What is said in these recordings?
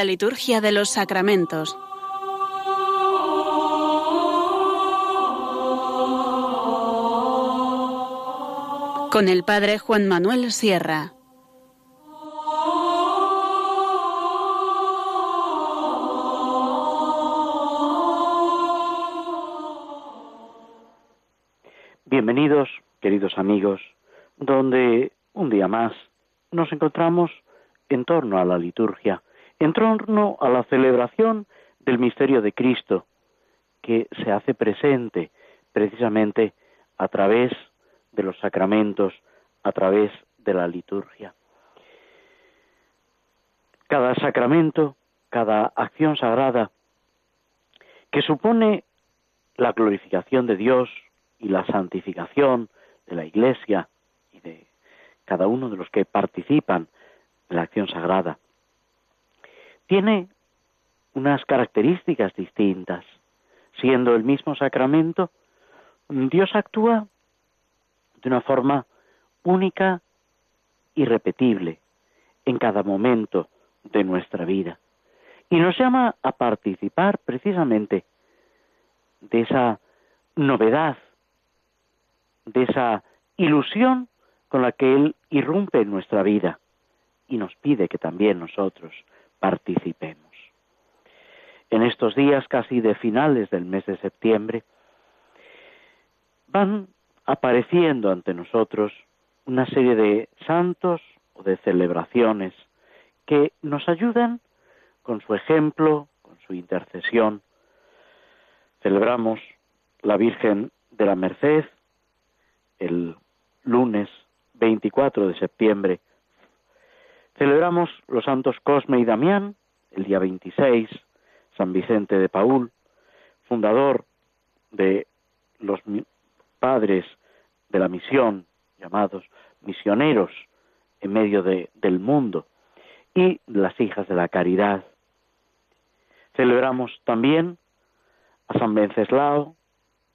La liturgia de los sacramentos. Con el Padre Juan Manuel Sierra. Bienvenidos, queridos amigos, donde un día más nos encontramos en torno a la liturgia, en torno a la celebración del misterio de Cristo, que se hace presente precisamente a través de los sacramentos, a través de la liturgia. Cada sacramento, cada acción sagrada que supone la glorificación de Dios y la santificación de la Iglesia y de cada uno de los que participan en la acción sagrada, tiene unas características distintas. Siendo el mismo sacramento, Dios actúa de una forma única y repetible en cada momento de nuestra vida. Y nos llama a participar precisamente de esa novedad, de esa ilusión con la que Él irrumpe en nuestra vida y nos pide que también nosotros participemos. En estos días casi de finales del mes de septiembre, van apareciendo ante nosotros una serie de santos o de celebraciones que nos ayudan con su ejemplo, con su intercesión. Celebramos la Virgen de la Merced el lunes 24 de septiembre Celebramos los santos Cosme y Damián, el día 26, San Vicente de Paul, fundador de los padres de la misión, llamados misioneros en medio del mundo, y las hijas de la caridad. Celebramos también a San Venceslao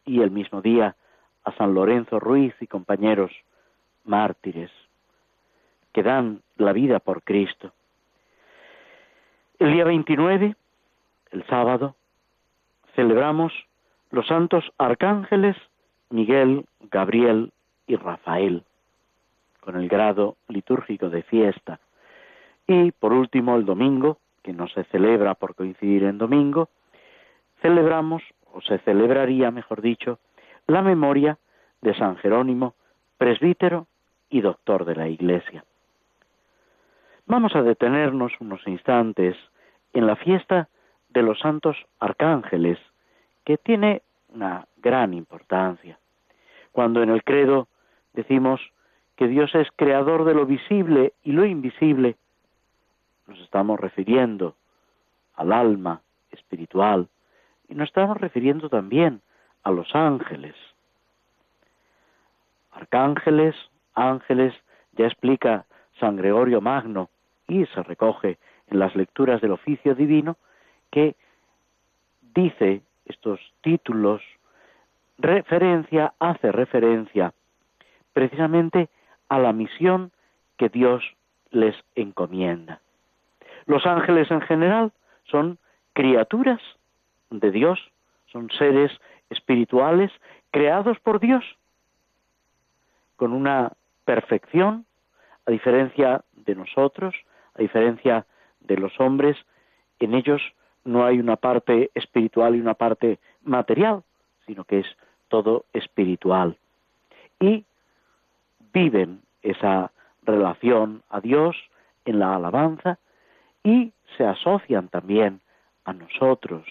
y el mismo día a San Lorenzo Ruiz y compañeros mártires que dan la vida por Cristo. El día 29, el sábado, celebramos los santos arcángeles Miguel, Gabriel y Rafael, con el grado litúrgico de fiesta. Y por último, el domingo, que no se celebra por coincidir en domingo, celebramos, o se celebraría, mejor dicho, la memoria de San Jerónimo, presbítero y doctor de la Iglesia. Vamos a detenernos unos instantes en la fiesta de los santos arcángeles, que tiene una gran importancia. Cuando en el credo decimos que Dios es creador de lo visible y lo invisible, nos estamos refiriendo al alma espiritual y nos estamos refiriendo también a los ángeles. Arcángeles, ángeles, ya explica San Gregorio Magno, y se recoge en las lecturas del oficio divino que dice estos títulos, referencia, hace referencia precisamente a la misión que Dios les encomienda. Los ángeles en general son criaturas de Dios, son seres espirituales creados por Dios, con una perfección, a diferencia de nosotros, a diferencia de los hombres, en ellos no hay una parte espiritual y una parte material, sino que es todo espiritual. Y viven esa relación a Dios en la alabanza y se asocian también a nosotros,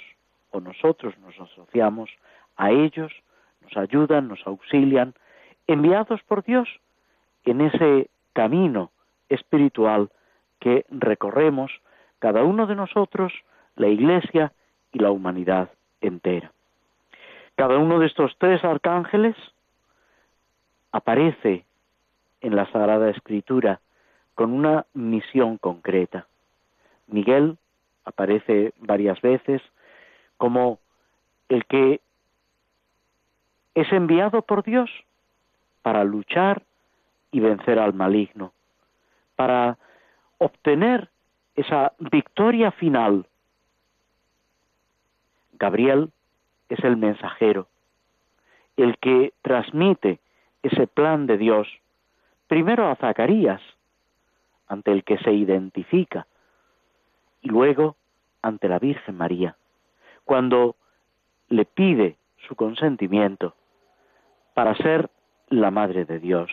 o nosotros nos asociamos a ellos, nos ayudan, nos auxilian, enviados por Dios en ese camino espiritual que recorremos cada uno de nosotros, la Iglesia y la humanidad entera. Cada uno de estos tres arcángeles aparece en la Sagrada Escritura con una misión concreta. Miguel aparece varias veces como el que es enviado por Dios para luchar y vencer al maligno, para obtener esa victoria final. Gabriel es el mensajero, el que transmite ese plan de Dios, primero a Zacarías, ante el que se identifica, y luego ante la Virgen María, cuando le pide su consentimiento para ser la Madre de Dios.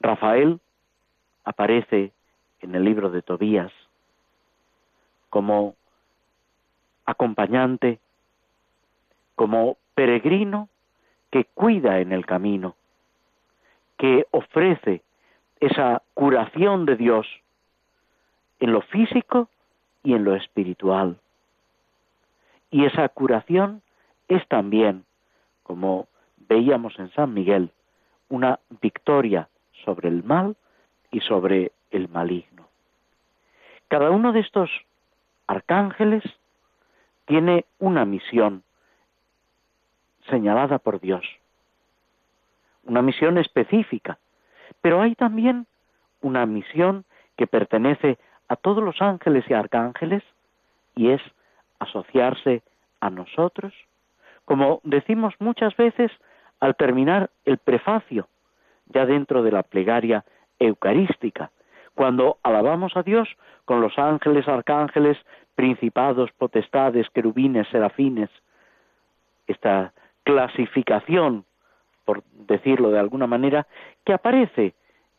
Rafael aparece en el libro de Tobías como acompañante, como peregrino que cuida en el camino, que ofrece esa curación de Dios en lo físico y en lo espiritual. Y esa curación es también, como veíamos en San Miguel, una victoria sobre el mal y sobre el maligno. Cada uno de estos arcángeles tiene una misión señalada por Dios, una misión específica, pero hay también una misión que pertenece a todos los ángeles y arcángeles y es asociarse a nosotros, como decimos muchas veces al terminar el prefacio, ya dentro de la plegaria eucarística, cuando alabamos a Dios con los ángeles, arcángeles, principados, potestades, querubines, serafines, esta clasificación, por decirlo de alguna manera, que aparece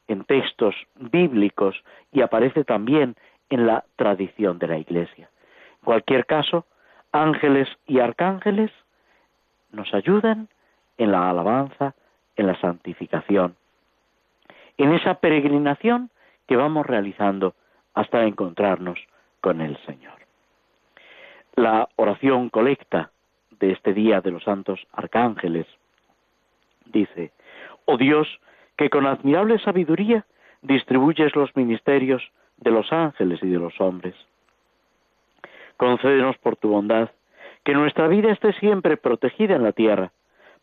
en textos bíblicos y aparece también en la tradición de la Iglesia. En cualquier caso, ángeles y arcángeles nos ayudan en la alabanza, en la santificación, en esa peregrinación que vamos realizando hasta encontrarnos con el Señor. La oración colecta de este día de los santos arcángeles dice, oh Dios, que con admirable sabiduría distribuyes los ministerios de los ángeles y de los hombres. Concédenos por tu bondad que nuestra vida esté siempre protegida en la tierra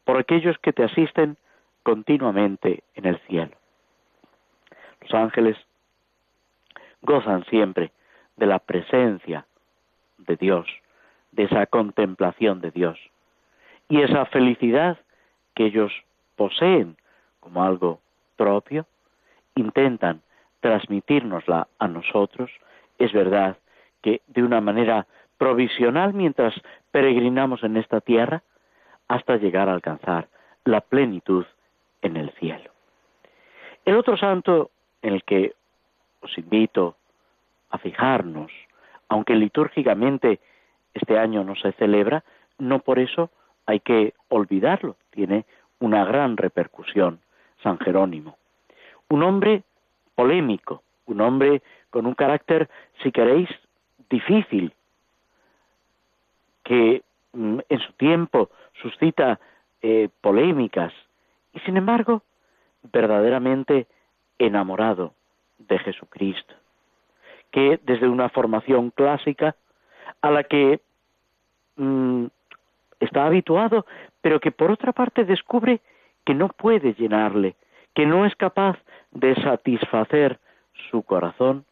por aquellos que te asisten continuamente en el cielo. Los ángeles gozan siempre de la presencia de Dios, de esa contemplación de Dios. Y esa felicidad que ellos poseen como algo propio, intentan transmitírnosla a nosotros. Es verdad que de una manera provisional mientras peregrinamos en esta tierra hasta llegar a alcanzar la plenitud en el cielo. El otro santo en el que os invito a fijarnos, aunque litúrgicamente este año no se celebra, no por eso hay que olvidarlo, tiene una gran repercusión, San Jerónimo. Un hombre polémico, un hombre con un carácter, si queréis, difícil, que mm, en su tiempo suscita eh, polémicas y sin embargo verdaderamente enamorado de Jesucristo, que desde una formación clásica a la que mm, está habituado, pero que por otra parte descubre que no puede llenarle, que no es capaz de satisfacer su corazón,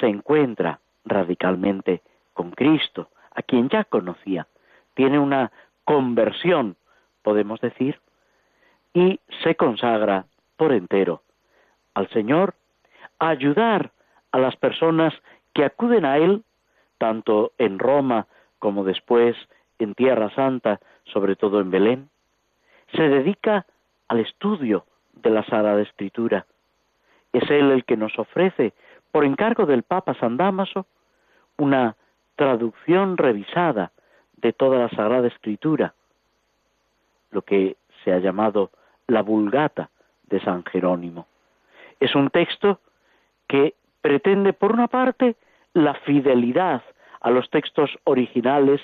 se encuentra radicalmente con Cristo, a quien ya conocía. Tiene una conversión, podemos decir, y se consagra por entero al Señor, a ayudar a las personas que acuden a Él, tanto en Roma como después en Tierra Santa, sobre todo en Belén. Se dedica al estudio de la Sagrada Escritura. Es Él el que nos ofrece, por encargo del Papa San Damaso, una traducción revisada de toda la Sagrada Escritura, lo que se ha llamado la Vulgata de San Jerónimo. Es un texto que pretende, por una parte, la fidelidad a los textos originales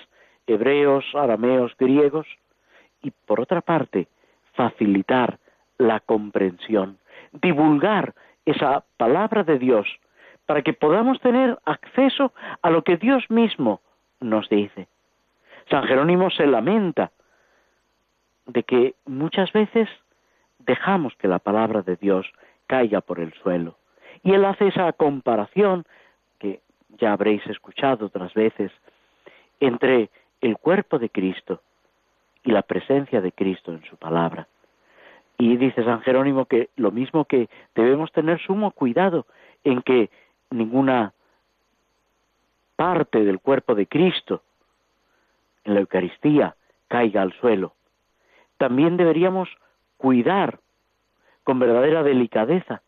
hebreos, arameos, griegos, y por otra parte, facilitar la comprensión, divulgar esa palabra de Dios para que podamos tener acceso a lo que Dios mismo nos dice. San Jerónimo se lamenta de que muchas veces dejamos que la palabra de Dios caiga por el suelo Y él hace esa comparación, que ya habréis escuchado otras veces, entre el cuerpo de Cristo y la presencia de Cristo en su palabra. Y dice San Jerónimo que lo mismo que debemos tener sumo cuidado en que ninguna parte del cuerpo de Cristo en la Eucaristía caiga al suelo. También deberíamos cuidar con verdadera delicadeza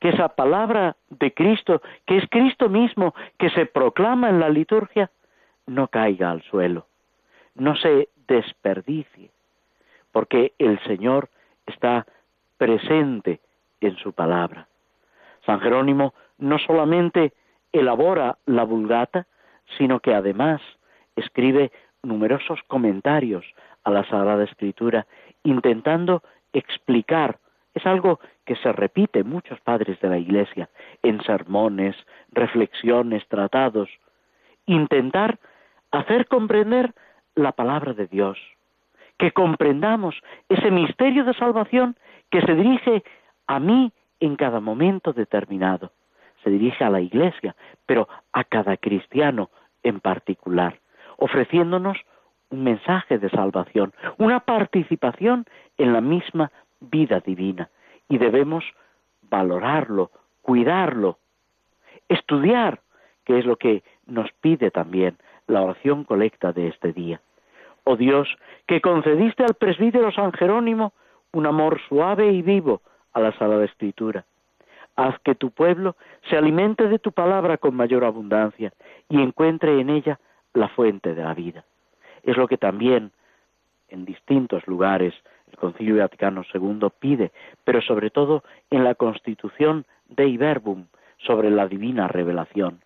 que esa palabra de Cristo, que es Cristo mismo, que se proclama en la liturgia, no caiga al suelo, no se desperdicie, porque el Señor está presente en su palabra. San Jerónimo no solamente elabora la vulgata, sino que además escribe numerosos comentarios a la Sagrada Escritura, intentando explicar, es algo que se repite en muchos padres de la Iglesia, en sermones, reflexiones, tratados, intentar hacer comprender la palabra de Dios, que comprendamos ese misterio de salvación que se dirige a mí en cada momento determinado. Se dirige a la Iglesia, pero a cada cristiano en particular, ofreciéndonos un mensaje de salvación, una participación en la misma vida divina. Y debemos valorarlo, cuidarlo, estudiar, que es lo que nos pide también la oración colecta de este día. Oh Dios, que concediste al presbítero San Jerónimo un amor suave y vivo a la Sagrada Escritura. Haz que tu pueblo se alimente de tu palabra con mayor abundancia y encuentre en ella la fuente de la vida. Es lo que también en distintos lugares el Concilio Vaticano II pide, pero sobre todo en la Constitución de Verbum sobre la divina revelación.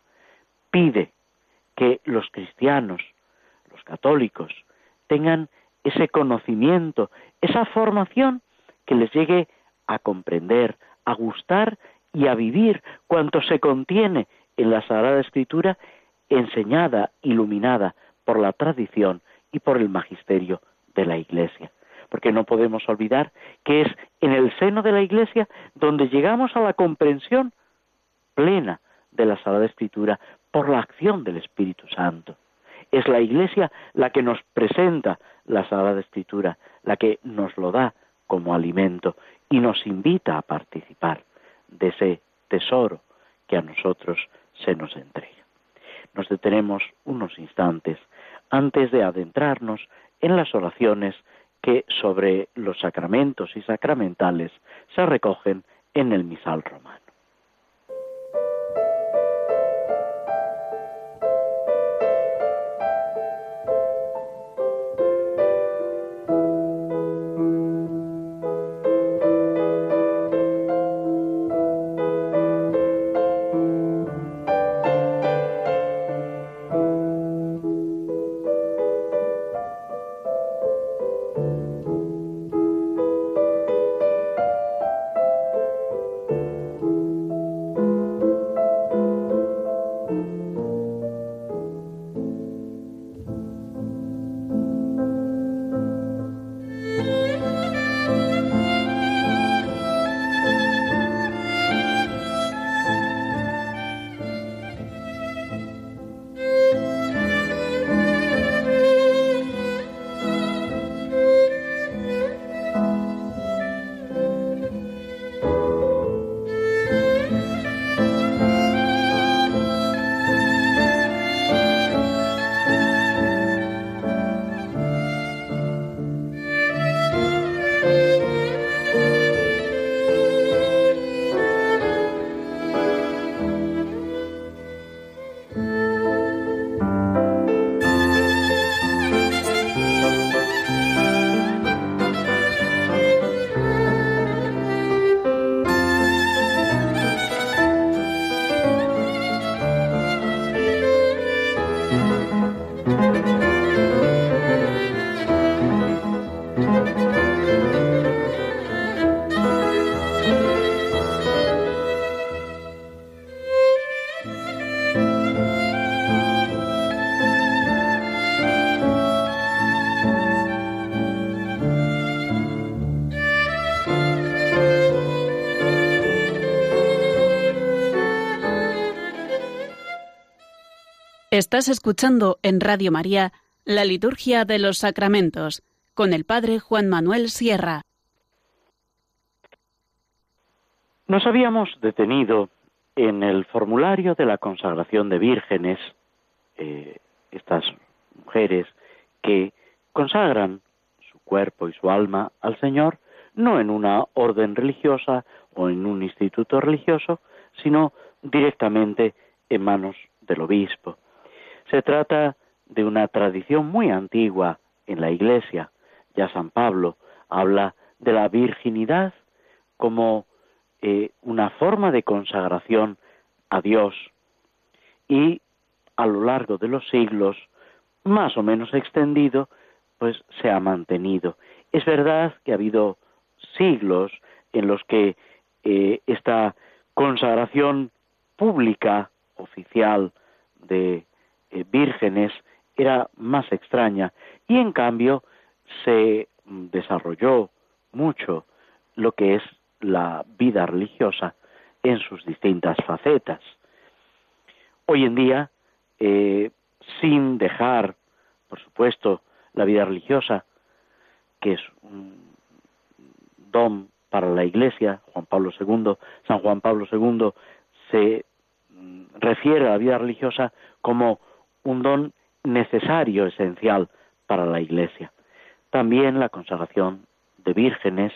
Pide que los cristianos, los católicos, tengan ese conocimiento, esa formación que les llegue a comprender, a gustar y a vivir cuanto se contiene en la Sagrada Escritura enseñada, iluminada por la tradición y por el magisterio de la Iglesia. Porque no podemos olvidar que es en el seno de la Iglesia donde llegamos a la comprensión plena de la Sagrada Escritura por la acción del Espíritu Santo. Es la Iglesia la que nos presenta la Sagrada Escritura, la que nos lo da como alimento y nos invita a participar de ese tesoro que a nosotros se nos entrega. Nos detenemos unos instantes antes de adentrarnos en las oraciones que sobre los sacramentos y sacramentales se recogen en el misal romano. Estás escuchando en Radio María la Liturgia de los Sacramentos con el Padre Juan Manuel Sierra. Nos habíamos detenido en el formulario de la consagración de vírgenes, eh, estas mujeres que consagran su cuerpo y su alma al Señor, no en una orden religiosa o en un instituto religioso, sino directamente en manos del obispo. Se trata de una tradición muy antigua en la Iglesia. Ya San Pablo habla de la virginidad como eh, una forma de consagración a Dios y a lo largo de los siglos, más o menos extendido, pues se ha mantenido. Es verdad que ha habido siglos en los que eh, esta consagración pública, oficial, de eh, vírgenes era más extraña y en cambio se desarrolló mucho lo que es la vida religiosa en sus distintas facetas. Hoy en día, eh, sin dejar, por supuesto, la vida religiosa, que es un don para la Iglesia, Juan Pablo II, San Juan Pablo II se mm, refiere a la vida religiosa como un don necesario, esencial para la Iglesia. También la consagración de vírgenes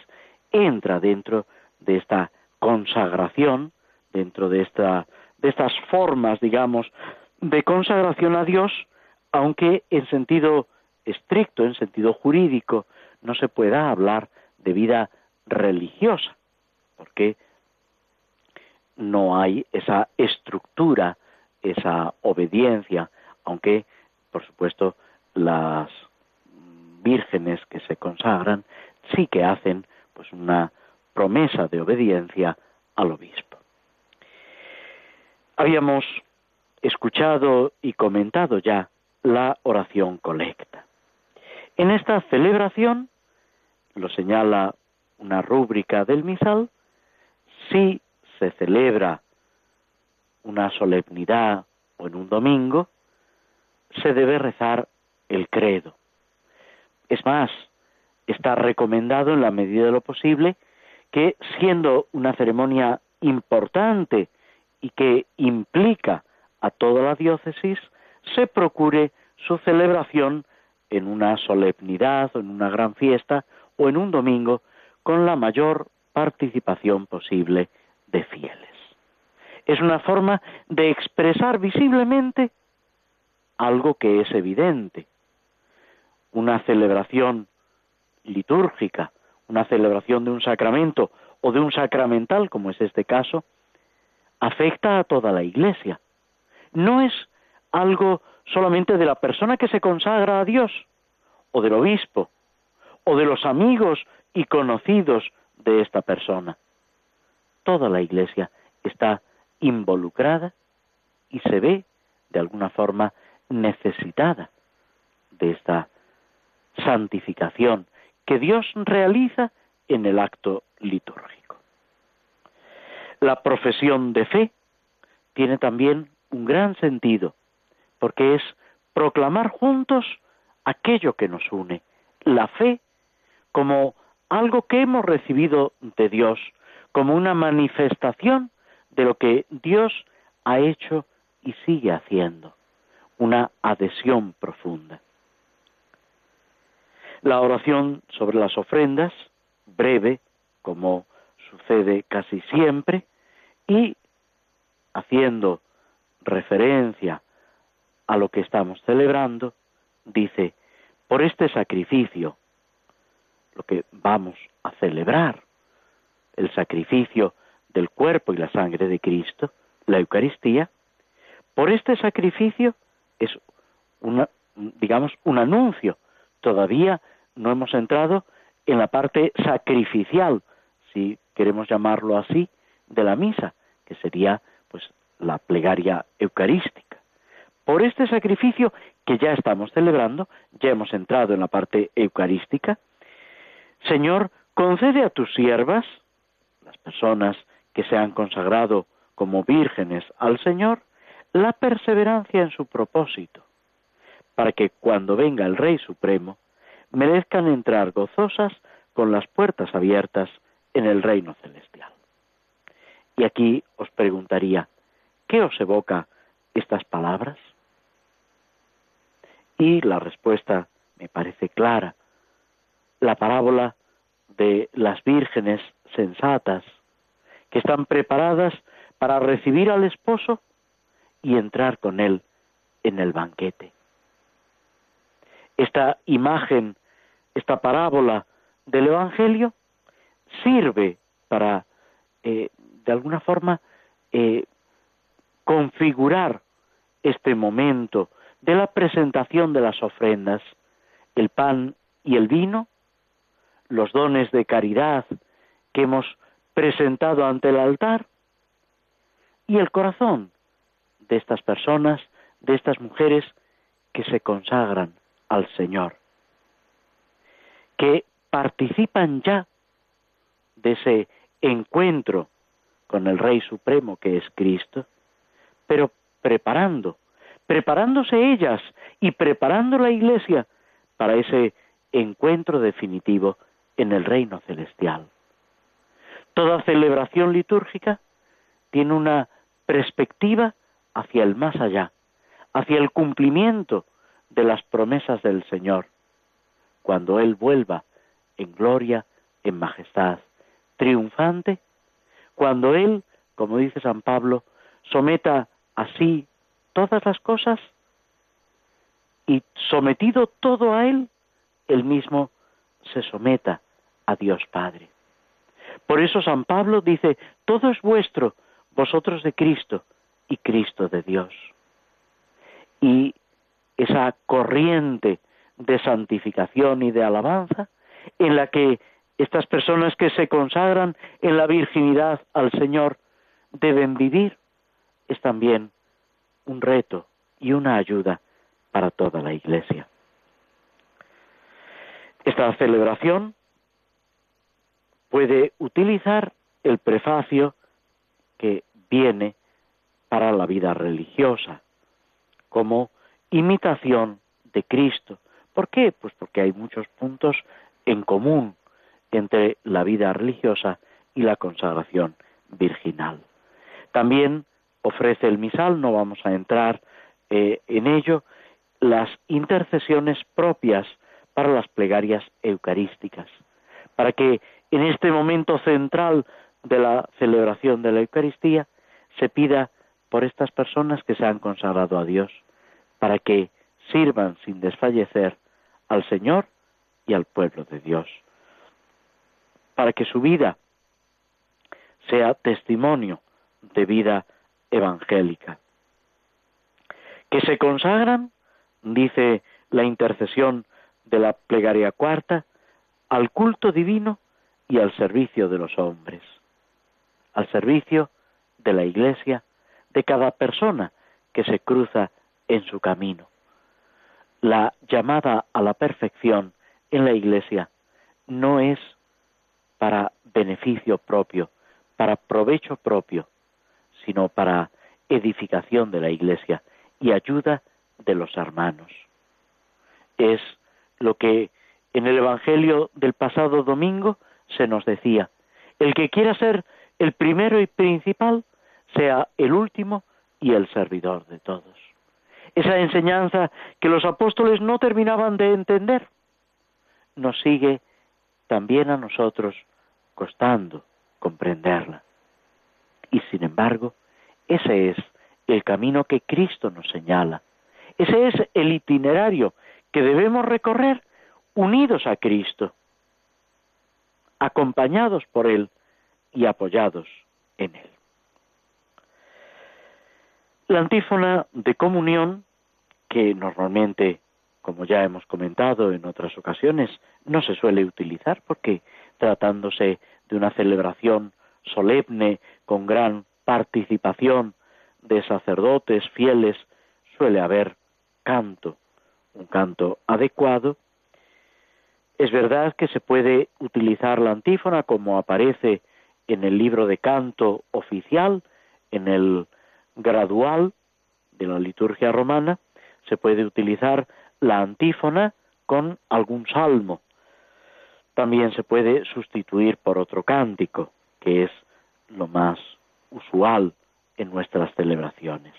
entra dentro de esta consagración, dentro de, esta, de estas formas, digamos, de consagración a Dios, aunque en sentido estricto, en sentido jurídico, no se pueda hablar de vida religiosa, porque no hay esa estructura, esa obediencia, aunque, por supuesto, las vírgenes que se consagran sí que hacen pues una promesa de obediencia al obispo. Habíamos escuchado y comentado ya la oración colecta. En esta celebración, lo señala una rúbrica del misal, si se celebra una solemnidad o en un domingo, se debe rezar el credo. Es más, está recomendado en la medida de lo posible que siendo una ceremonia importante y que implica a toda la diócesis, se procure su celebración en una solemnidad o en una gran fiesta o en un domingo con la mayor participación posible de fieles. Es una forma de expresar visiblemente algo que es evidente. Una celebración litúrgica, una celebración de un sacramento o de un sacramental, como es este caso, afecta a toda la Iglesia. No es algo solamente de la persona que se consagra a Dios, o del obispo, o de los amigos y conocidos de esta persona. Toda la Iglesia está involucrada y se ve, de alguna forma, necesitada de esta santificación que Dios realiza en el acto litúrgico. La profesión de fe tiene también un gran sentido, porque es proclamar juntos aquello que nos une, la fe como algo que hemos recibido de Dios, como una manifestación de lo que Dios ha hecho y sigue haciendo una adhesión profunda. La oración sobre las ofrendas, breve, como sucede casi siempre, y haciendo referencia a lo que estamos celebrando, dice, por este sacrificio, lo que vamos a celebrar, el sacrificio del cuerpo y la sangre de Cristo, la Eucaristía, por este sacrificio es una, digamos, un anuncio. Todavía no hemos entrado en la parte sacrificial, si queremos llamarlo así, de la misa, que sería pues la plegaria eucarística. Por este sacrificio que ya estamos celebrando, ya hemos entrado en la parte eucarística, Señor, concede a tus siervas, las personas que se han consagrado como vírgenes al Señor, la perseverancia en su propósito, para que cuando venga el Rey Supremo, merezcan entrar gozosas con las puertas abiertas en el reino celestial. Y aquí os preguntaría, ¿qué os evoca estas palabras? Y la respuesta me parece clara. La parábola de las vírgenes sensatas que están preparadas para recibir al esposo y entrar con él en el banquete. Esta imagen, esta parábola del Evangelio sirve para, eh, de alguna forma, eh, configurar este momento de la presentación de las ofrendas, el pan y el vino, los dones de caridad que hemos presentado ante el altar y el corazón de estas personas, de estas mujeres que se consagran al Señor, que participan ya de ese encuentro con el Rey Supremo que es Cristo, pero preparando, preparándose ellas y preparando la Iglesia para ese encuentro definitivo en el reino celestial. Toda celebración litúrgica tiene una perspectiva hacia el más allá, hacia el cumplimiento de las promesas del Señor, cuando Él vuelva en gloria, en majestad, triunfante, cuando Él, como dice San Pablo, someta así todas las cosas y sometido todo a Él, Él mismo se someta a Dios Padre. Por eso San Pablo dice, todo es vuestro, vosotros de Cristo y Cristo de Dios. Y esa corriente de santificación y de alabanza en la que estas personas que se consagran en la virginidad al Señor deben vivir, es también un reto y una ayuda para toda la Iglesia. Esta celebración puede utilizar el prefacio que viene para la vida religiosa como imitación de Cristo. ¿Por qué? Pues porque hay muchos puntos en común entre la vida religiosa y la consagración virginal. También ofrece el misal, no vamos a entrar eh, en ello, las intercesiones propias para las plegarias eucarísticas, para que en este momento central de la celebración de la Eucaristía se pida por estas personas que se han consagrado a Dios, para que sirvan sin desfallecer al Señor y al pueblo de Dios para que su vida sea testimonio de vida evangélica. Que se consagran, dice la intercesión de la plegaria cuarta, al culto divino y al servicio de los hombres, al servicio de la Iglesia, de cada persona que se cruza en su camino. La llamada a la perfección en la Iglesia no es para beneficio propio, para provecho propio, sino para edificación de la Iglesia y ayuda de los hermanos. Es lo que en el Evangelio del pasado domingo se nos decía, el que quiera ser el primero y principal, sea el último y el servidor de todos. Esa enseñanza que los apóstoles no terminaban de entender, nos sigue también a nosotros costando comprenderla. Y sin embargo, ese es el camino que Cristo nos señala. Ese es el itinerario que debemos recorrer unidos a Cristo, acompañados por Él y apoyados en Él. La antífona de comunión, que normalmente como ya hemos comentado en otras ocasiones, no se suele utilizar porque tratándose de una celebración solemne con gran participación de sacerdotes fieles, suele haber canto, un canto adecuado. Es verdad que se puede utilizar la antífona como aparece en el libro de canto oficial, en el gradual, de la liturgia romana, se puede utilizar la antífona con algún salmo. También se puede sustituir por otro cántico, que es lo más usual en nuestras celebraciones.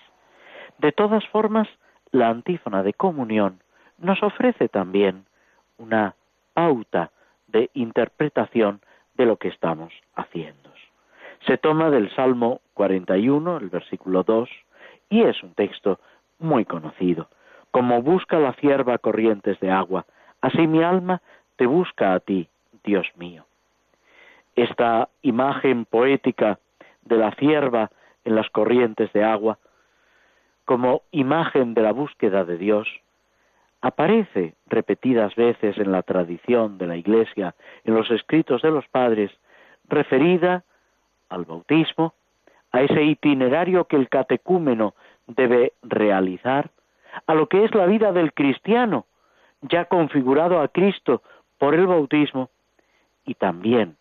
De todas formas, la antífona de comunión nos ofrece también una pauta de interpretación de lo que estamos haciendo. Se toma del Salmo 41, el versículo 2, y es un texto muy conocido. Como busca la cierva corrientes de agua, así mi alma te busca a ti, Dios mío. Esta imagen poética de la cierva en las corrientes de agua, como imagen de la búsqueda de Dios, aparece repetidas veces en la tradición de la Iglesia, en los escritos de los padres, referida al bautismo, a ese itinerario que el catecúmeno debe realizar, a lo que es la vida del cristiano, ya configurado a Cristo por el bautismo, y también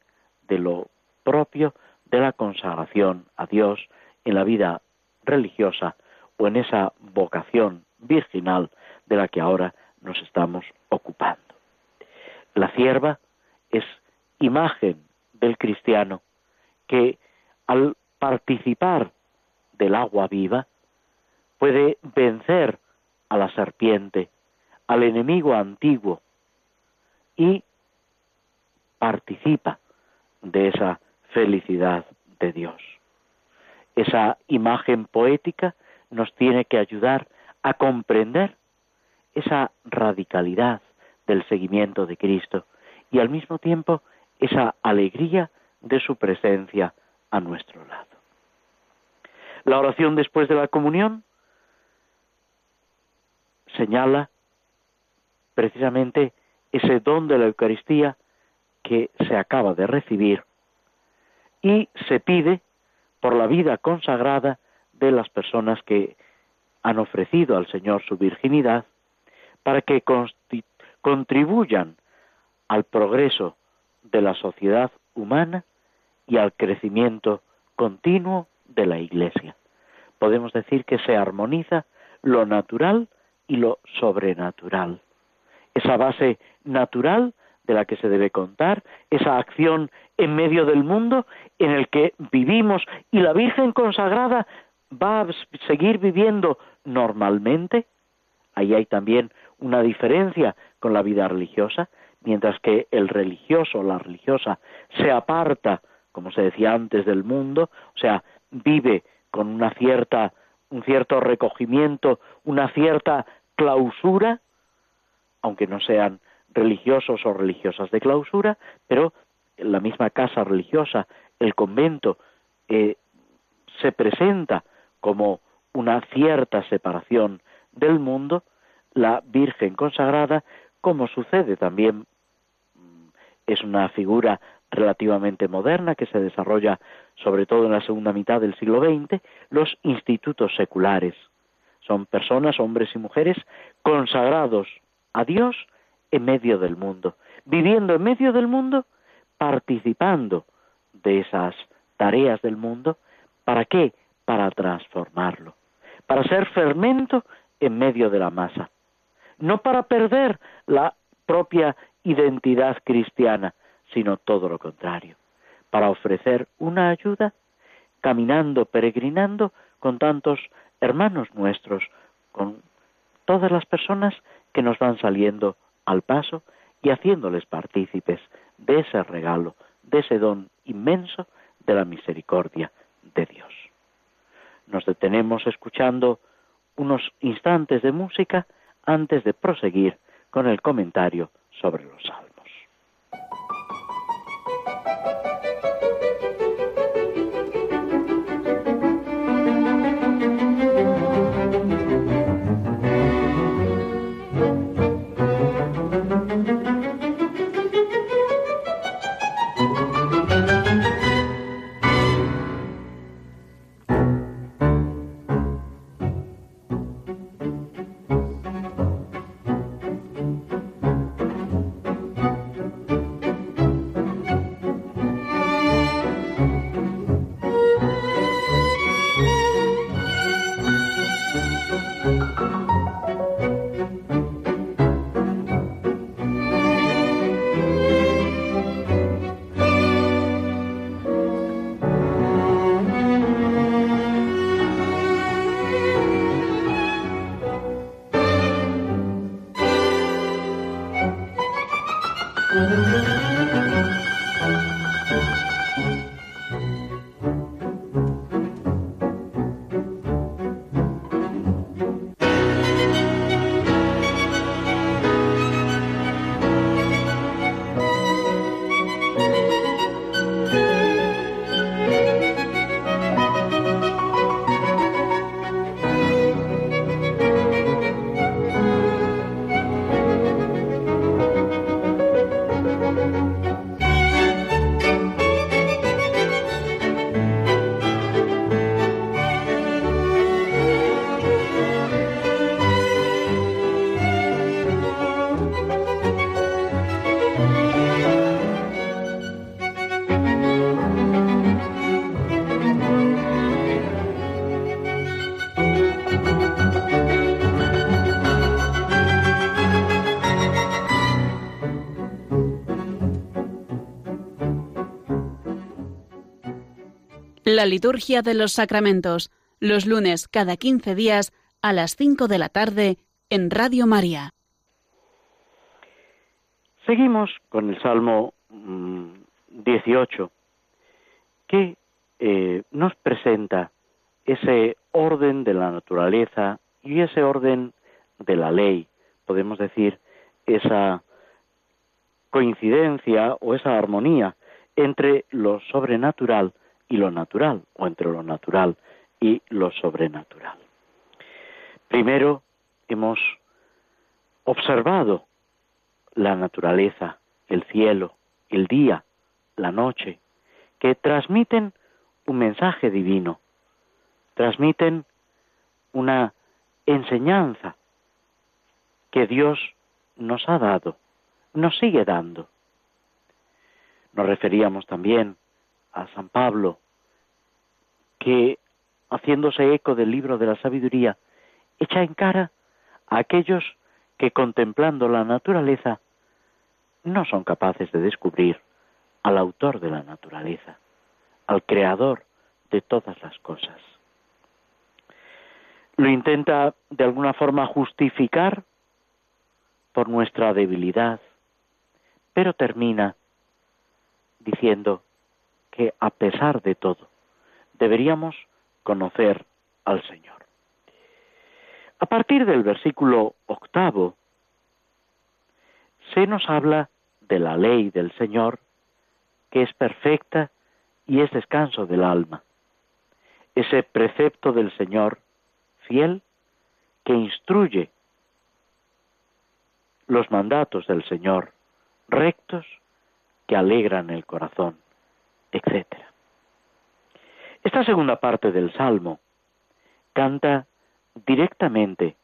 de lo propio de la consagración a Dios en la vida religiosa o en esa vocación virginal de la que ahora nos estamos ocupando. La cierva es imagen del cristiano que al participar del agua viva puede vencer a la serpiente, al enemigo antiguo y participa de esa felicidad de Dios. Esa imagen poética nos tiene que ayudar a comprender esa radicalidad del seguimiento de Cristo y al mismo tiempo esa alegría de su presencia a nuestro lado. La oración después de la comunión señala precisamente ese don de la Eucaristía que se acaba de recibir y se pide por la vida consagrada de las personas que han ofrecido al Señor su virginidad para que contribuyan al progreso de la sociedad humana y al crecimiento continuo de la Iglesia. Podemos decir que se armoniza lo natural y lo sobrenatural. Esa base natural de la que se debe contar, esa acción en medio del mundo en el que vivimos y la Virgen consagrada va a seguir viviendo normalmente. Ahí hay también una diferencia con la vida religiosa, mientras que el religioso, la religiosa, se aparta, como se decía antes, del mundo, o sea, vive con una cierta, un cierto recogimiento, una cierta clausura, aunque no sean religiosos o religiosas de clausura, pero la misma casa religiosa, el convento, se presenta como una cierta separación del mundo, la Virgen consagrada, como sucede también, mm, es una figura relativamente moderna que se desarrolla sobre todo en la segunda mitad del siglo XX, los institutos seculares. Son personas, hombres y mujeres, consagrados a Dios en medio del mundo, viviendo en medio del mundo, participando de esas tareas del mundo. ¿Para qué? Para transformarlo, para ser fermento en medio de la masa no para perder la propia identidad cristiana, sino todo lo contrario, para ofrecer una ayuda caminando, peregrinando con tantos hermanos nuestros, con todas las personas que nos van saliendo al paso y haciéndoles partícipes de ese regalo, de ese don inmenso de la misericordia de Dios. Nos detenemos escuchando unos instantes de música antes de proseguir con el comentario sobre los salmos. La liturgia de los sacramentos, los lunes cada 15 días a las 5 de la tarde en Radio María. Seguimos con el Salmo 18, mm, que eh, nos presenta ese orden de la naturaleza y ese orden de la ley, podemos decir, esa coincidencia o esa armonía entre lo sobrenatural y lo natural, o entre lo natural y lo sobrenatural. Primero, hemos observado la naturaleza, el cielo, el día, la noche, que transmiten un mensaje divino, transmiten una enseñanza que Dios nos ha dado, nos sigue dando. Nos referíamos también a San Pablo, que, haciéndose eco del libro de la sabiduría, echa en cara a aquellos que contemplando la naturaleza no son capaces de descubrir al autor de la naturaleza, al creador de todas las cosas. Lo intenta de alguna forma justificar por nuestra debilidad, pero termina diciendo que a pesar de todo deberíamos conocer al Señor. A partir del versículo octavo se nos habla de la ley del Señor, que es perfecta y es descanso del alma. Ese precepto del Señor fiel que instruye los mandatos del Señor rectos que alegran el corazón, etc. Esta segunda parte del Salmo canta directamente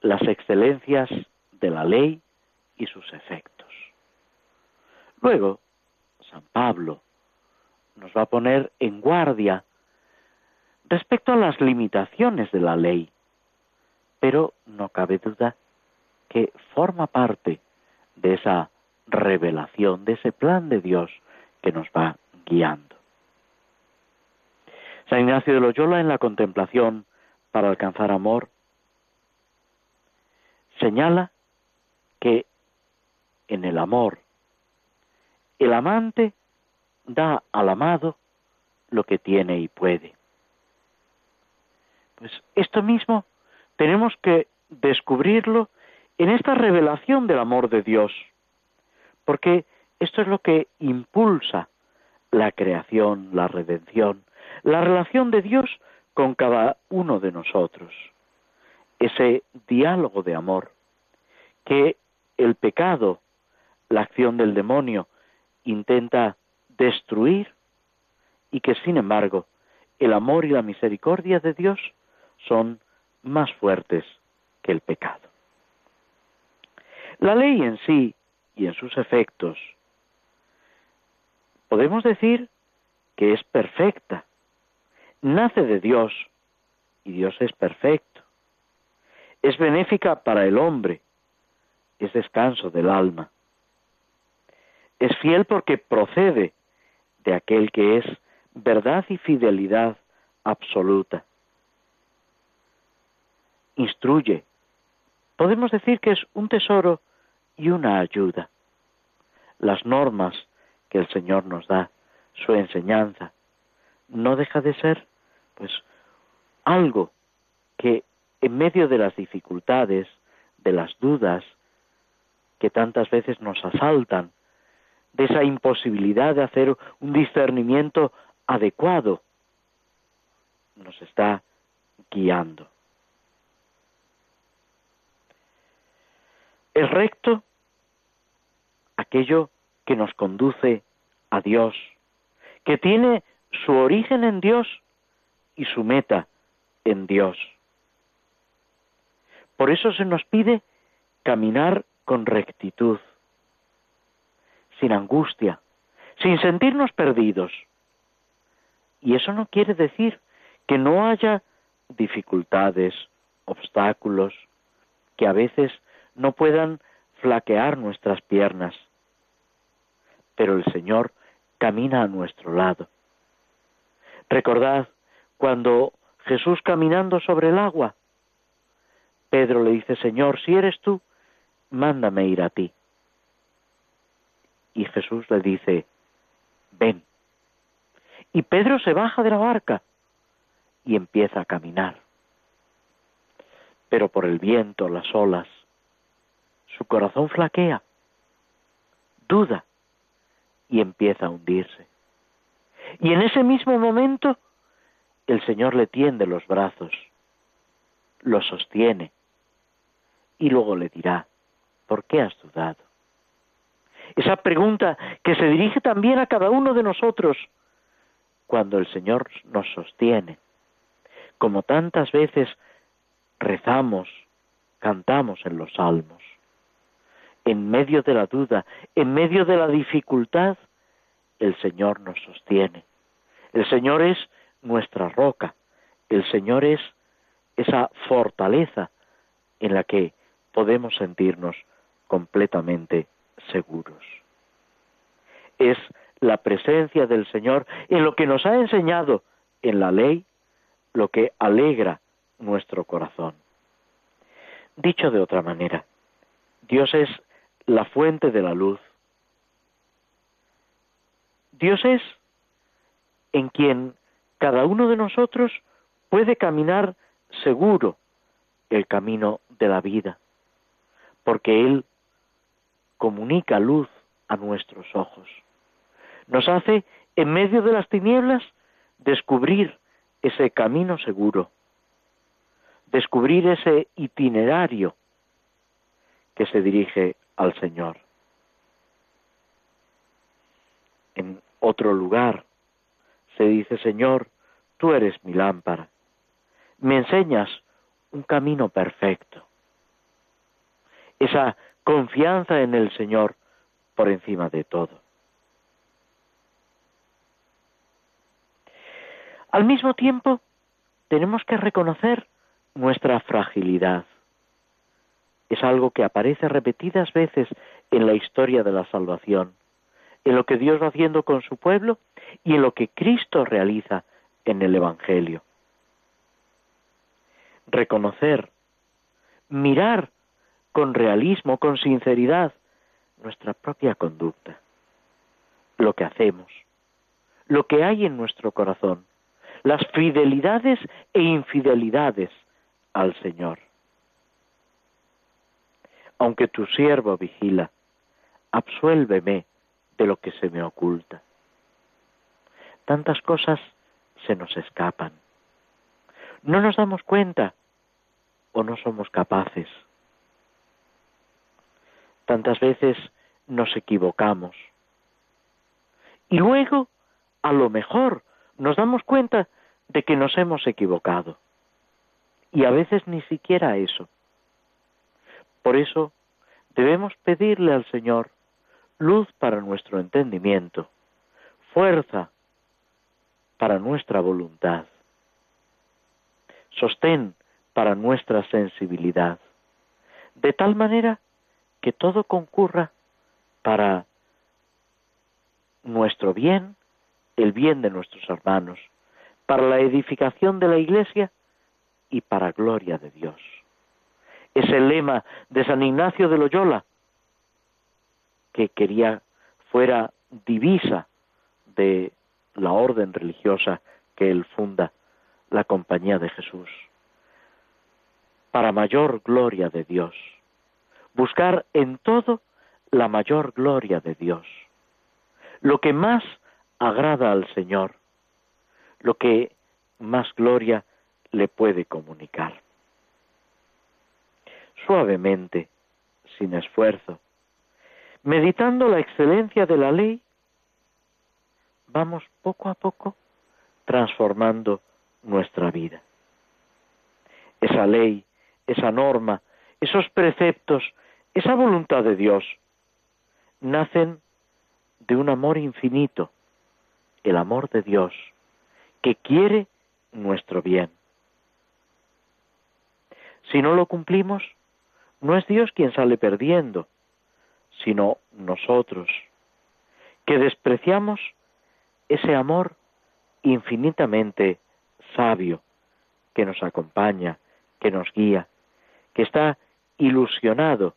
las excelencias de la ley y sus efectos. Luego, San Pablo nos va a poner en guardia respecto a las limitaciones de la ley, pero no cabe duda que forma parte de esa revelación, de ese plan de Dios que nos va guiando. San Ignacio de Loyola en la contemplación para alcanzar amor señala que en el amor el amante da al amado lo que tiene y puede. Pues esto mismo tenemos que descubrirlo en esta revelación del amor de Dios, porque esto es lo que impulsa la creación, la redención, la relación de Dios con cada uno de nosotros, ese diálogo de amor que el pecado, la acción del demonio, intenta destruir y que sin embargo el amor y la misericordia de Dios son más fuertes que el pecado. La ley en sí y en sus efectos podemos decir que es perfecta, nace de Dios y Dios es perfecto, es benéfica para el hombre, es descanso del alma es fiel porque procede de aquel que es verdad y fidelidad absoluta. Instruye. Podemos decir que es un tesoro y una ayuda. Las normas que el Señor nos da, su enseñanza, no deja de ser, pues, algo que en medio de las dificultades, de las dudas que tantas veces nos asaltan, de esa imposibilidad de hacer un discernimiento adecuado, nos está guiando. Es recto aquello que nos conduce a Dios, que tiene su origen en Dios y su meta en Dios. Por eso se nos pide caminar con rectitud, sin angustia, sin sentirnos perdidos. Y eso no quiere decir que no haya dificultades, obstáculos, que a veces no puedan flaquear nuestras piernas. Pero el Señor camina a nuestro lado. Recordad cuando Jesús caminando sobre el agua, Pedro le dice, Señor, si eres tú, mándame ir a ti. Y Jesús le dice, ven. Y Pedro se baja de la barca y empieza a caminar. Pero por el viento, las olas, su corazón flaquea, duda y empieza a hundirse. Y en ese mismo momento el Señor le tiende los brazos, lo sostiene y luego le dirá, ¿por qué has dudado? Esa pregunta que se dirige también a cada uno de nosotros cuando el Señor nos sostiene, como tantas veces rezamos, cantamos en los salmos. En medio de la duda, en medio de la dificultad, el Señor nos sostiene. El Señor es nuestra roca. El Señor es esa fortaleza en la que podemos sentirnos completamente seguros. Es la presencia del Señor en lo que nos ha enseñado en la ley, lo que alegra nuestro corazón. Dicho de otra manera, Dios es la fuente de la luz. Dios es en quien cada uno de nosotros puede caminar seguro el camino de la vida, porque Él comunica luz a nuestros ojos. Nos hace, en medio de las tinieblas, descubrir ese camino seguro, descubrir ese itinerario que se dirige al Señor. En otro lugar se dice, Señor, tú eres mi lámpara, me enseñas un camino perfecto. Esa confianza en el Señor por encima de todo. Al mismo tiempo, tenemos que reconocer nuestra fragilidad. Es algo que aparece repetidas veces en la historia de la salvación, en lo que Dios va haciendo con su pueblo y en lo que Cristo realiza en el Evangelio. Reconocer, mirar con realismo, con sinceridad, nuestra propia conducta, lo que hacemos, lo que hay en nuestro corazón, las fidelidades e infidelidades al Señor. Aunque tu siervo vigila, absuélveme de lo que se me oculta. Tantas cosas se nos escapan. No nos damos cuenta o no somos capaces. Tantas veces nos equivocamos. Y luego, a lo mejor, nos damos cuenta de que nos hemos equivocado. Y a veces ni siquiera eso. Por eso debemos pedirle al Señor luz para nuestro entendimiento, fuerza para nuestra voluntad, sostén para nuestra sensibilidad, de tal manera que todo concurra para nuestro bien, el bien de nuestros hermanos, para la edificación de la Iglesia y para gloria de Dios. Es el lema de San Ignacio de Loyola, que quería fuera divisa de la orden religiosa que él funda, la Compañía de Jesús. Para mayor gloria de Dios. Buscar en todo la mayor gloria de Dios. Lo que más agrada al Señor, lo que más gloria le puede comunicar. Suavemente, sin esfuerzo, meditando la excelencia de la ley, vamos poco a poco transformando nuestra vida. Esa ley, esa norma, esos preceptos, esa voluntad de Dios, nacen de un amor infinito, el amor de Dios, que quiere nuestro bien. Si no lo cumplimos, no es Dios quien sale perdiendo, sino nosotros, que despreciamos ese amor infinitamente sabio, que nos acompaña, que nos guía, que está ilusionado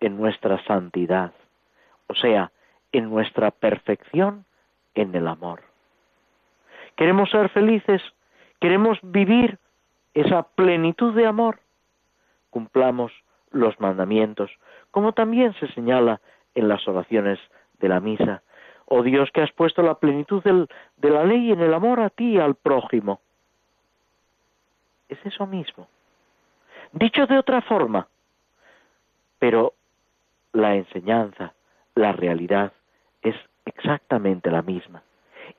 en nuestra santidad, o sea, en nuestra perfección en el amor. Queremos ser felices, queremos vivir esa plenitud de amor. Cumplamos los mandamientos, como también se señala en las oraciones de la misa. Oh Dios que has puesto la plenitud de la ley en el amor a ti y al prójimo. Es eso mismo. Dicho de otra forma, pero la enseñanza, la realidad es exactamente la misma.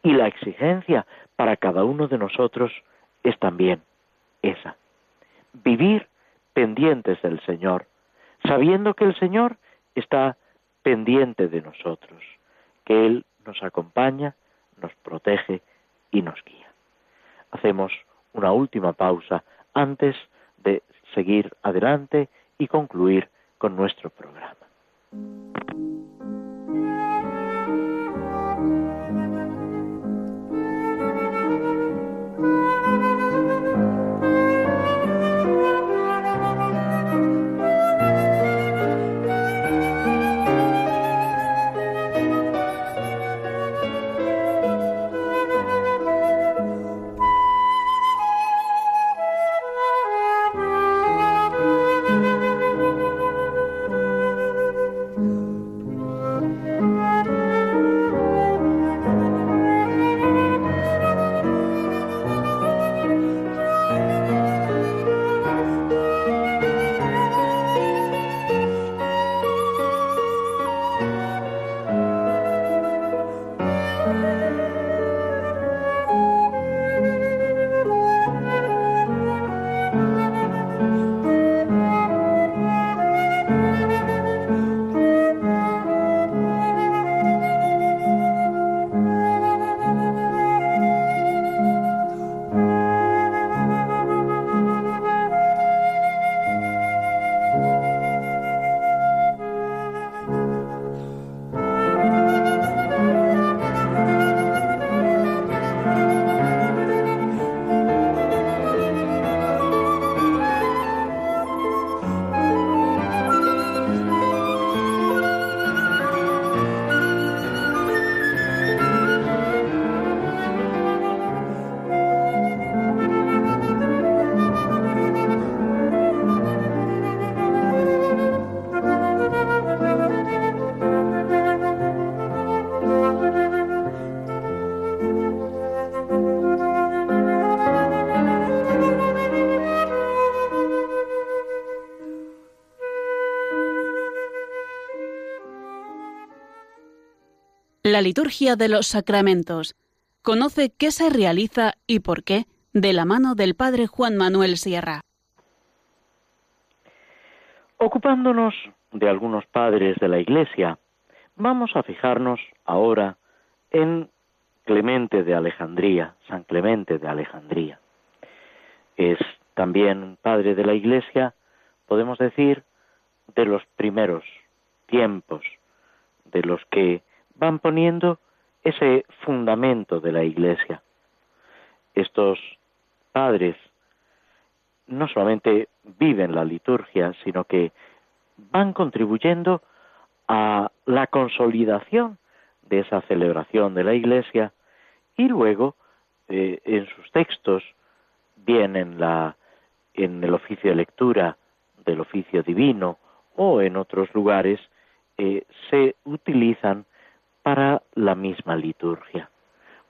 Y la exigencia para cada uno de nosotros es también esa. Vivir pendientes del Señor, sabiendo que el Señor está pendiente de nosotros, que Él nos acompaña, nos protege y nos guía. Hacemos una última pausa antes de seguir adelante y concluir con nuestro programa. La liturgia de los sacramentos. Conoce qué se realiza y por qué de la mano del Padre Juan Manuel Sierra. Ocupándonos de algunos padres de la Iglesia, vamos a fijarnos ahora en Clemente de Alejandría, San Clemente de Alejandría. Es también padre de la Iglesia, podemos decir, de los primeros tiempos, de los que van poniendo ese fundamento de la Iglesia. Estos padres no solamente viven la liturgia, sino que van contribuyendo a la consolidación de esa celebración de la Iglesia y luego eh, en sus textos, bien en, la, en el oficio de lectura del oficio divino o en otros lugares, eh, se utilizan para la misma liturgia,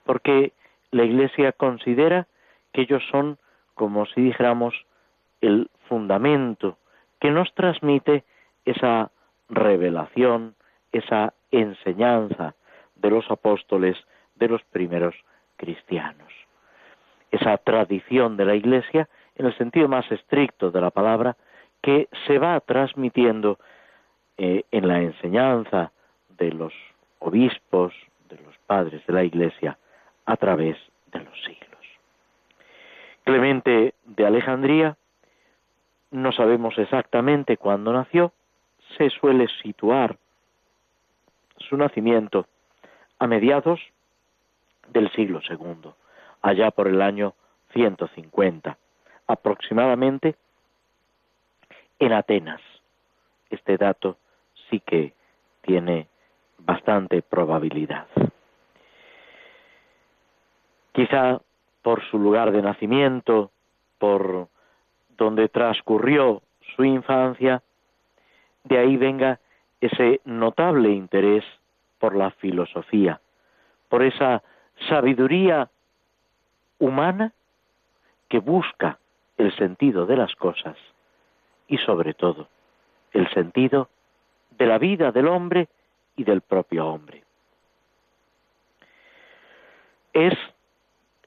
porque la Iglesia considera que ellos son, como si dijéramos, el fundamento que nos transmite esa revelación, esa enseñanza de los apóstoles, de los primeros cristianos. Esa tradición de la Iglesia, en el sentido más estricto de la palabra, que se va transmitiendo eh, en la enseñanza de los obispos, de los padres de la Iglesia, a través de los siglos. Clemente de Alejandría, no sabemos exactamente cuándo nació, se suele situar su nacimiento a mediados del siglo II, allá por el año 150, aproximadamente en Atenas. Este dato sí que tiene bastante probabilidad. Quizá por su lugar de nacimiento, por donde transcurrió su infancia, de ahí venga ese notable interés por la filosofía, por esa sabiduría humana que busca el sentido de las cosas y sobre todo el sentido de la vida del hombre y del propio hombre. Es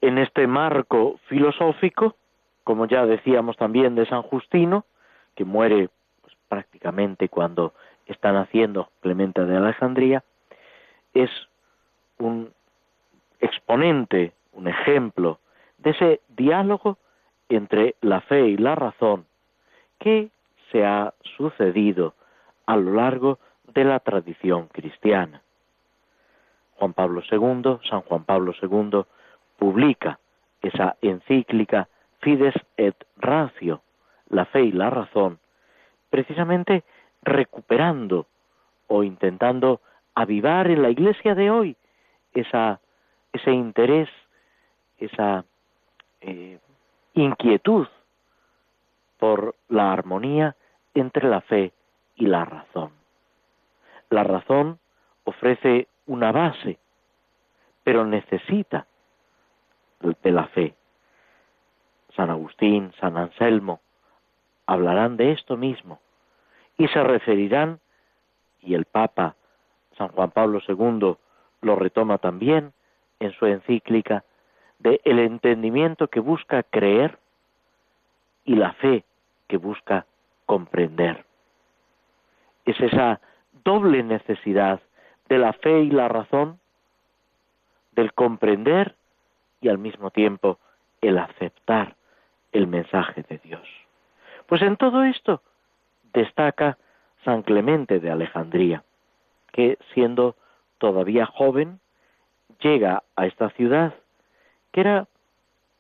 en este marco filosófico, como ya decíamos también de San Justino, que muere pues, prácticamente cuando está naciendo Clemente de Alejandría, es un exponente, un ejemplo de ese diálogo entre la fe y la razón que se ha sucedido a lo largo de la tradición cristiana. Juan Pablo II, San Juan Pablo II, publica esa encíclica Fides et Ratio, la fe y la razón, precisamente recuperando o intentando avivar en la iglesia de hoy ese interés, esa eh, inquietud por la armonía entre la fe y la razón. La razón ofrece una base, pero necesita de la fe. San Agustín, San Anselmo hablarán de esto mismo y se referirán, y el Papa San Juan Pablo II lo retoma también en su encíclica, de el entendimiento que busca creer y la fe que busca comprender. Es esa doble necesidad de la fe y la razón, del comprender y al mismo tiempo el aceptar el mensaje de Dios. Pues en todo esto destaca San Clemente de Alejandría, que siendo todavía joven, llega a esta ciudad, que era,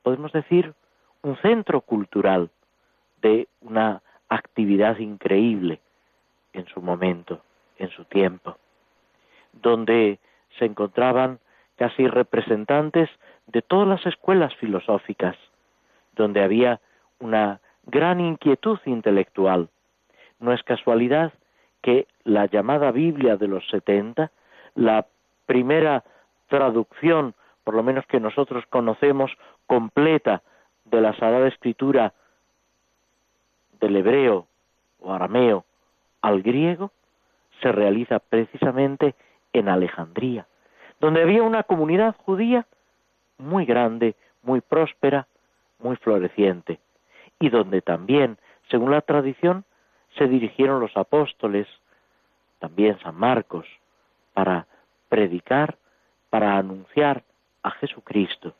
podemos decir, un centro cultural de una actividad increíble en su momento, en su tiempo, donde se encontraban casi representantes de todas las escuelas filosóficas, donde había una gran inquietud intelectual. No es casualidad que la llamada Biblia de los 70, la primera traducción, por lo menos que nosotros conocemos, completa de la Sagrada Escritura del hebreo o arameo al griego, se realiza precisamente en Alejandría, donde había una comunidad judía muy grande, muy próspera, muy floreciente, y donde también, según la tradición, se dirigieron los apóstoles, también San Marcos, para predicar, para anunciar a Jesucristo,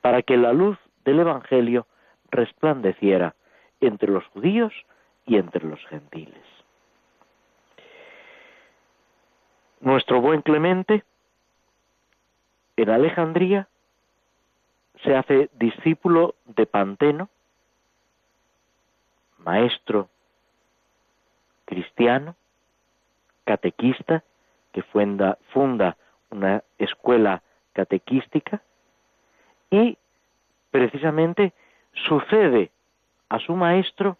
para que la luz del Evangelio resplandeciera entre los judíos y entre los gentiles. Nuestro buen Clemente, en Alejandría, se hace discípulo de Panteno, maestro cristiano, catequista, que funda, funda una escuela catequística y precisamente sucede a su maestro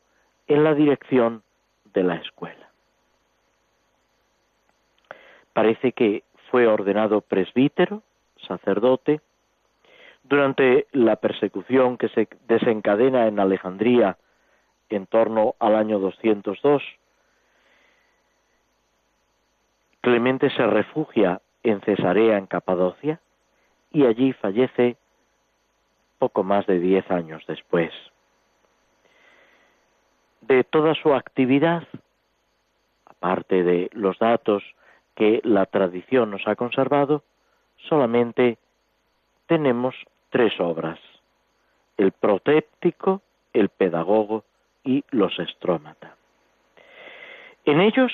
en la dirección de la escuela. Parece que fue ordenado presbítero, sacerdote, durante la persecución que se desencadena en Alejandría en torno al año 202, Clemente se refugia en Cesarea, en Capadocia, y allí fallece poco más de diez años después. De toda su actividad, aparte de los datos que la tradición nos ha conservado, solamente tenemos tres obras, el protéptico, el pedagogo y los estrómata. En ellos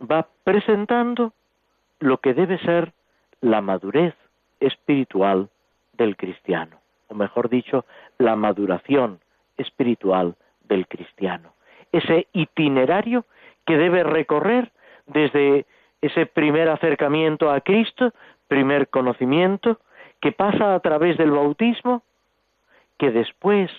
va presentando lo que debe ser la madurez espiritual del cristiano. o mejor dicho, la maduración espiritual del cristiano. Ese itinerario que debe recorrer desde ese primer acercamiento a Cristo, primer conocimiento, que pasa a través del bautismo, que después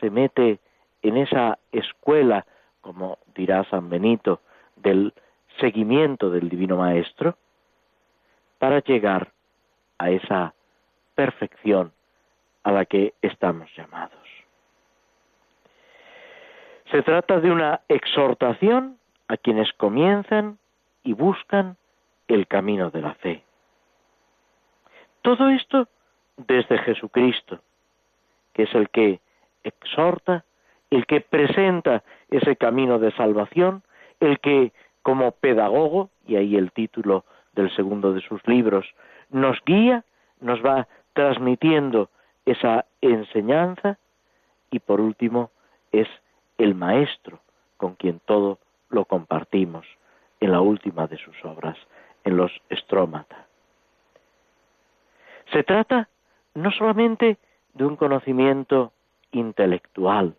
se mete en esa escuela, como dirá San Benito, del seguimiento del Divino Maestro, para llegar a esa perfección a la que estamos llamados. Se trata de una exhortación a quienes comienzan y buscan el camino de la fe. Todo esto desde Jesucristo, que es el que exhorta, el que presenta ese camino de salvación, el que como pedagogo, y ahí el título del segundo de sus libros, nos guía, nos va transmitiendo esa enseñanza y por último es el maestro con quien todo lo compartimos en la última de sus obras, en los Strómata. Se trata no solamente de un conocimiento intelectual,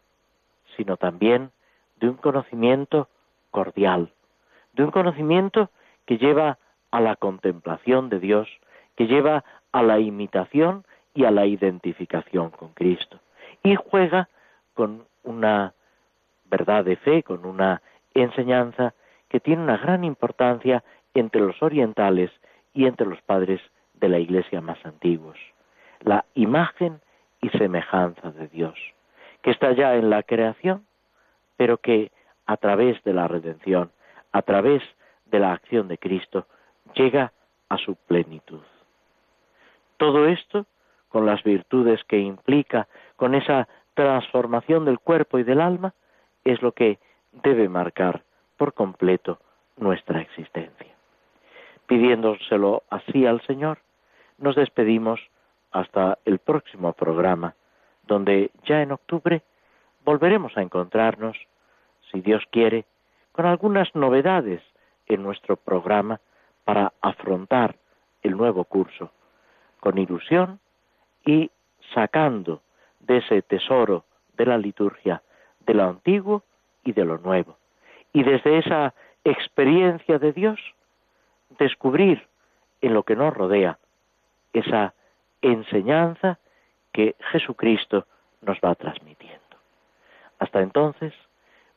sino también de un conocimiento cordial, de un conocimiento que lleva a la contemplación de Dios, que lleva a la imitación y a la identificación con Cristo. Y juega con una verdad de fe, con una enseñanza que tiene una gran importancia entre los orientales y entre los padres de la Iglesia más antiguos. La imagen y semejanza de Dios, que está ya en la creación, pero que a través de la redención, a través de la acción de Cristo, llega a su plenitud. Todo esto, con las virtudes que implica, con esa transformación del cuerpo y del alma, es lo que debe marcar por completo nuestra existencia. Pidiéndoselo así al Señor, nos despedimos hasta el próximo programa, donde ya en octubre volveremos a encontrarnos, si Dios quiere, con algunas novedades en nuestro programa para afrontar el nuevo curso con ilusión y sacando de ese tesoro de la liturgia de lo antiguo y de lo nuevo. Y desde esa experiencia de Dios, descubrir en lo que nos rodea esa enseñanza que Jesucristo nos va transmitiendo. Hasta entonces,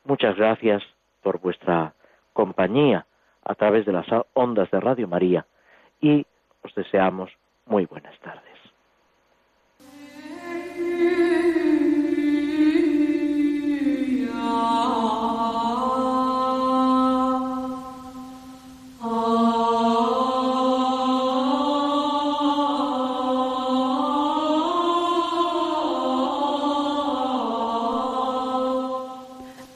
muchas gracias por vuestra compañía a través de las ondas de Radio María y os deseamos muy buenas tardes.